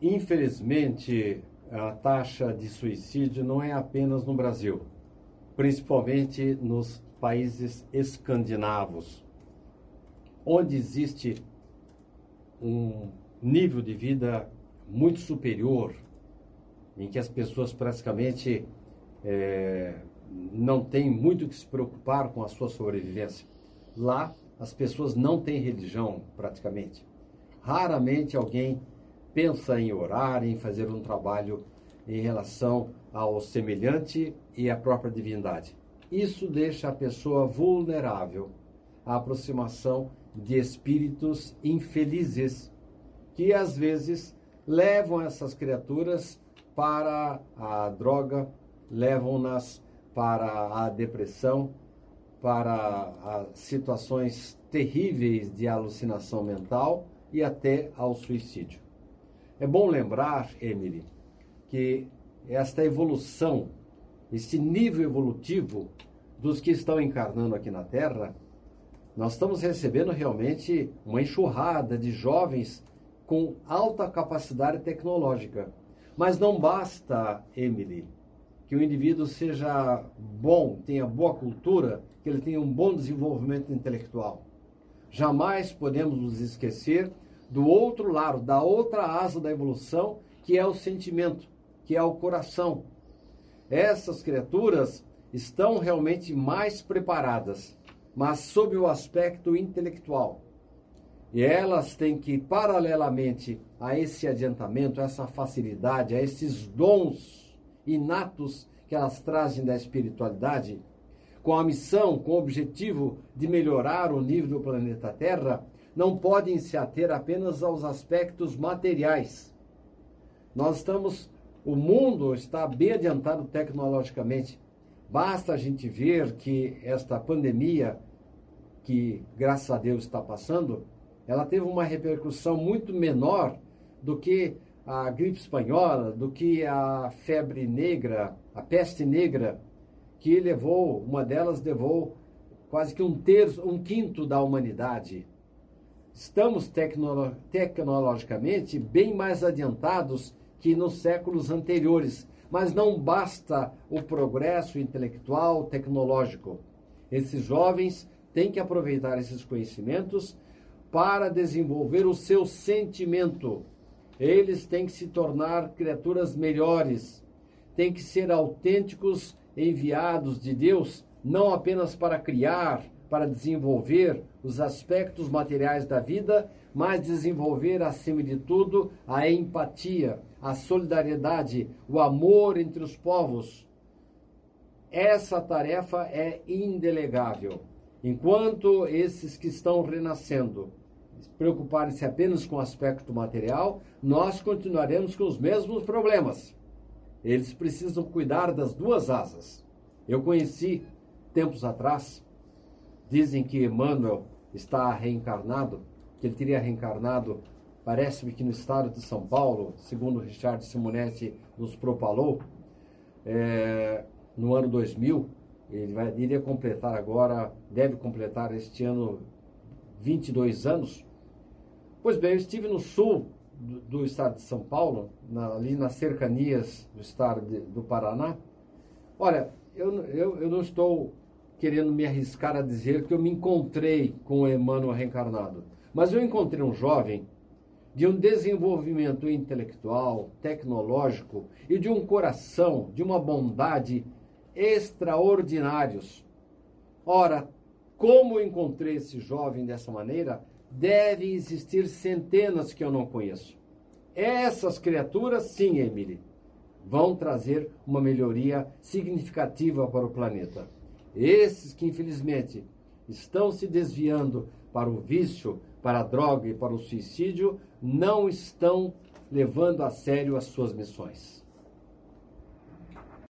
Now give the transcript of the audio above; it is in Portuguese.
Infelizmente, a taxa de suicídio não é apenas no Brasil, principalmente nos países escandinavos, onde existe um nível de vida muito superior, em que as pessoas praticamente é, não têm muito que se preocupar com a sua sobrevivência. Lá, as pessoas não têm religião, praticamente. Raramente alguém pensa em orar, em fazer um trabalho em relação ao semelhante e à própria divindade. Isso deixa a pessoa vulnerável à aproximação de espíritos infelizes que às vezes levam essas criaturas para a droga, levam-nas para a depressão, para situações terríveis de alucinação mental e até ao suicídio. É bom lembrar, Emily, que esta evolução, esse nível evolutivo dos que estão encarnando aqui na Terra, nós estamos recebendo realmente uma enxurrada de jovens com alta capacidade tecnológica. Mas não basta, Emily, que o indivíduo seja bom, tenha boa cultura, que ele tenha um bom desenvolvimento intelectual. Jamais podemos nos esquecer do outro lado, da outra asa da evolução, que é o sentimento, que é o coração. Essas criaturas estão realmente mais preparadas, mas sob o aspecto intelectual. E elas têm que, paralelamente a esse adiantamento, a essa facilidade, a esses dons inatos que elas trazem da espiritualidade, com a missão, com o objetivo de melhorar o nível do planeta Terra, não podem se ater apenas aos aspectos materiais. Nós estamos, o mundo está bem adiantado tecnologicamente. Basta a gente ver que esta pandemia, que graças a Deus está passando, ela teve uma repercussão muito menor do que a gripe espanhola, do que a febre negra, a peste negra, que levou, uma delas levou quase que um terço, um quinto da humanidade. Estamos tecnolo tecnologicamente bem mais adiantados que nos séculos anteriores, mas não basta o progresso intelectual, tecnológico. Esses jovens têm que aproveitar esses conhecimentos para desenvolver o seu sentimento. Eles têm que se tornar criaturas melhores, têm que ser autênticos enviados de Deus, não apenas para criar, para desenvolver os aspectos materiais da vida, mas desenvolver, acima de tudo, a empatia, a solidariedade, o amor entre os povos. Essa tarefa é indelegável. Enquanto esses que estão renascendo preocuparem-se apenas com o aspecto material, nós continuaremos com os mesmos problemas. Eles precisam cuidar das duas asas. Eu conheci, tempos atrás, Dizem que Emmanuel está reencarnado, que ele teria reencarnado, parece-me que no estado de São Paulo, segundo Richard Simonetti nos propalou, é, no ano 2000, ele vai, iria completar agora, deve completar este ano 22 anos. Pois bem, eu estive no sul do, do estado de São Paulo, na, ali nas cercanias do estado de, do Paraná. Olha, eu, eu, eu não estou querendo me arriscar a dizer que eu me encontrei com o Emmanuel reencarnado. Mas eu encontrei um jovem de um desenvolvimento intelectual, tecnológico e de um coração, de uma bondade extraordinários. Ora, como encontrei esse jovem dessa maneira, deve existir centenas que eu não conheço. Essas criaturas, sim, Emily, vão trazer uma melhoria significativa para o planeta. Esses que, infelizmente, estão se desviando para o vício, para a droga e para o suicídio, não estão levando a sério as suas missões.